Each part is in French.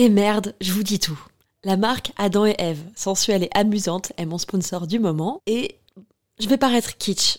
Et merde, je vous dis tout. La marque Adam et Eve, sensuelle et amusante, est mon sponsor du moment et je vais paraître kitsch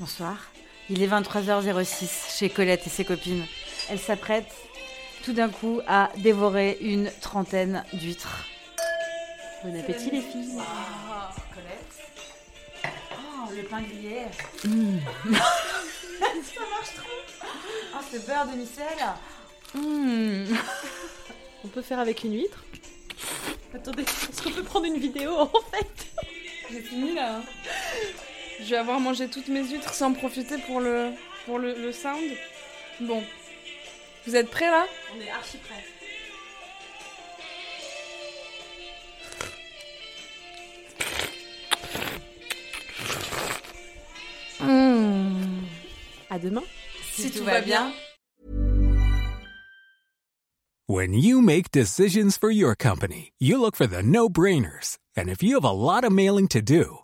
Bonsoir. Il est 23h06 chez Colette et ses copines. Elles s'apprêtent tout d'un coup à dévorer une trentaine d'huîtres. Bon appétit les filles. Colette. Oh, le pain grillé. Ça marche trop. Oh, ce beurre de micelle. Mmh. On peut faire avec une huître? Attendez, est-ce qu'on peut prendre une vidéo en fait? J'ai fini là. Je vais avoir mangé toutes mes huîtres sans profiter pour le, pour le, le sound. Bon. Vous êtes prêts là? On est archi prêts. À demain. Si, tout va bien. When you make decisions for your company, you look for the no-brainers. And if you have a lot of mailing to do,